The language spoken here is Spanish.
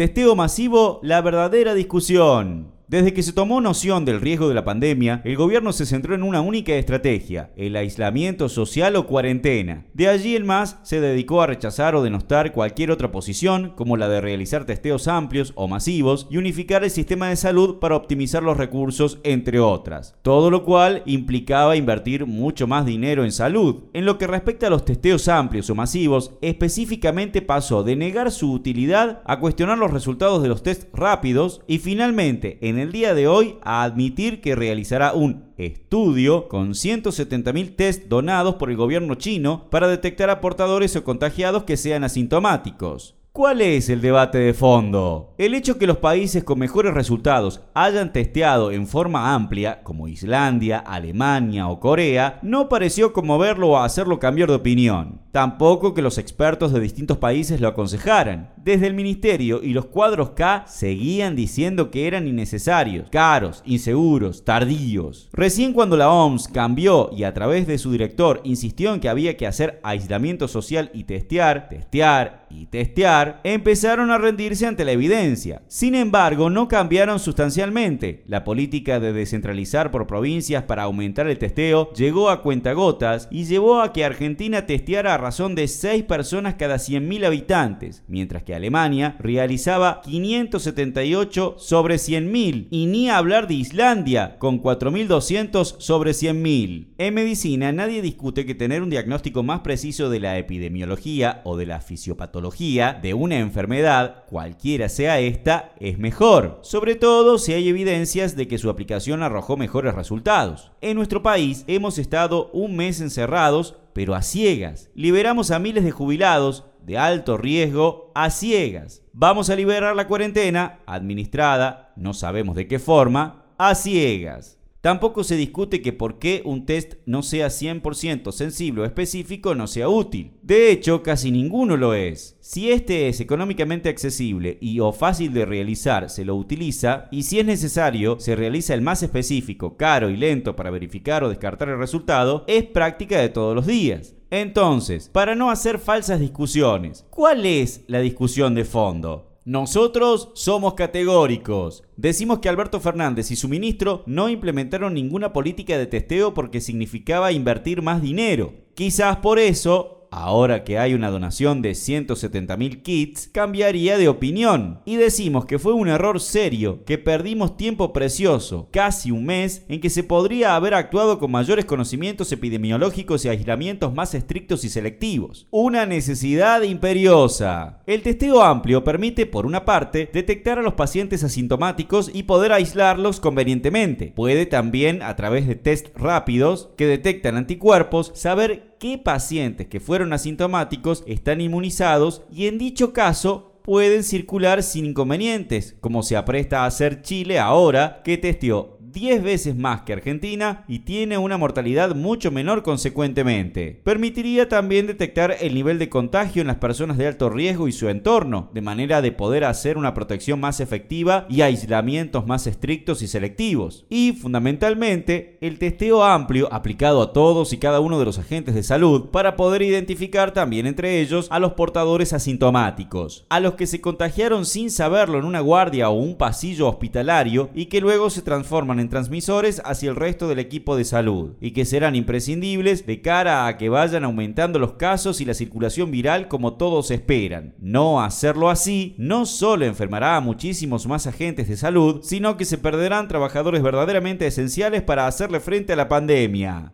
Testeo masivo, la verdadera discusión. Desde que se tomó noción del riesgo de la pandemia, el gobierno se centró en una única estrategia, el aislamiento social o cuarentena. De allí en más, se dedicó a rechazar o denostar cualquier otra posición, como la de realizar testeos amplios o masivos y unificar el sistema de salud para optimizar los recursos, entre otras. Todo lo cual implicaba invertir mucho más dinero en salud. En lo que respecta a los testeos amplios o masivos, específicamente pasó de negar su utilidad a cuestionar los resultados de los test rápidos y finalmente, en el día de hoy a admitir que realizará un estudio con 170.000 test donados por el gobierno chino para detectar a portadores o contagiados que sean asintomáticos. ¿Cuál es el debate de fondo? El hecho que los países con mejores resultados hayan testeado en forma amplia, como Islandia, Alemania o Corea, no pareció conmoverlo o hacerlo cambiar de opinión. Tampoco que los expertos de distintos países lo aconsejaran. Desde el ministerio y los cuadros K seguían diciendo que eran innecesarios, caros, inseguros, tardíos. Recién cuando la OMS cambió y a través de su director insistió en que había que hacer aislamiento social y testear, testear y testear, empezaron a rendirse ante la evidencia. Sin embargo, no cambiaron sustancialmente. La política de descentralizar por provincias para aumentar el testeo llegó a cuentagotas y llevó a que Argentina testeara razón de 6 personas cada 100.000 habitantes, mientras que Alemania realizaba 578 sobre 100.000, y ni hablar de Islandia, con 4.200 sobre 100.000. En medicina nadie discute que tener un diagnóstico más preciso de la epidemiología o de la fisiopatología de una enfermedad, cualquiera sea esta, es mejor, sobre todo si hay evidencias de que su aplicación arrojó mejores resultados. En nuestro país hemos estado un mes encerrados pero a ciegas. Liberamos a miles de jubilados de alto riesgo a ciegas. Vamos a liberar la cuarentena, administrada, no sabemos de qué forma, a ciegas. Tampoco se discute que por qué un test no sea 100% sensible o específico no sea útil. De hecho, casi ninguno lo es. Si este es económicamente accesible y o fácil de realizar, se lo utiliza y si es necesario, se realiza el más específico, caro y lento para verificar o descartar el resultado, es práctica de todos los días. Entonces, para no hacer falsas discusiones, ¿cuál es la discusión de fondo? Nosotros somos categóricos. Decimos que Alberto Fernández y su ministro no implementaron ninguna política de testeo porque significaba invertir más dinero. Quizás por eso ahora que hay una donación de 170.000 kits, cambiaría de opinión. Y decimos que fue un error serio, que perdimos tiempo precioso, casi un mes, en que se podría haber actuado con mayores conocimientos epidemiológicos y aislamientos más estrictos y selectivos. Una necesidad imperiosa. El testeo amplio permite, por una parte, detectar a los pacientes asintomáticos y poder aislarlos convenientemente. Puede también, a través de test rápidos que detectan anticuerpos, saber qué pacientes que fueron asintomáticos están inmunizados y en dicho caso pueden circular sin inconvenientes, como se apresta a hacer Chile ahora que testió 10 veces más que Argentina y tiene una mortalidad mucho menor consecuentemente. Permitiría también detectar el nivel de contagio en las personas de alto riesgo y su entorno, de manera de poder hacer una protección más efectiva y aislamientos más estrictos y selectivos. Y fundamentalmente, el testeo amplio aplicado a todos y cada uno de los agentes de salud para poder identificar también entre ellos a los portadores asintomáticos, a los que se contagiaron sin saberlo en una guardia o un pasillo hospitalario y que luego se transforman en transmisores hacia el resto del equipo de salud y que serán imprescindibles de cara a que vayan aumentando los casos y la circulación viral como todos esperan. No hacerlo así no solo enfermará a muchísimos más agentes de salud, sino que se perderán trabajadores verdaderamente esenciales para hacerle frente a la pandemia.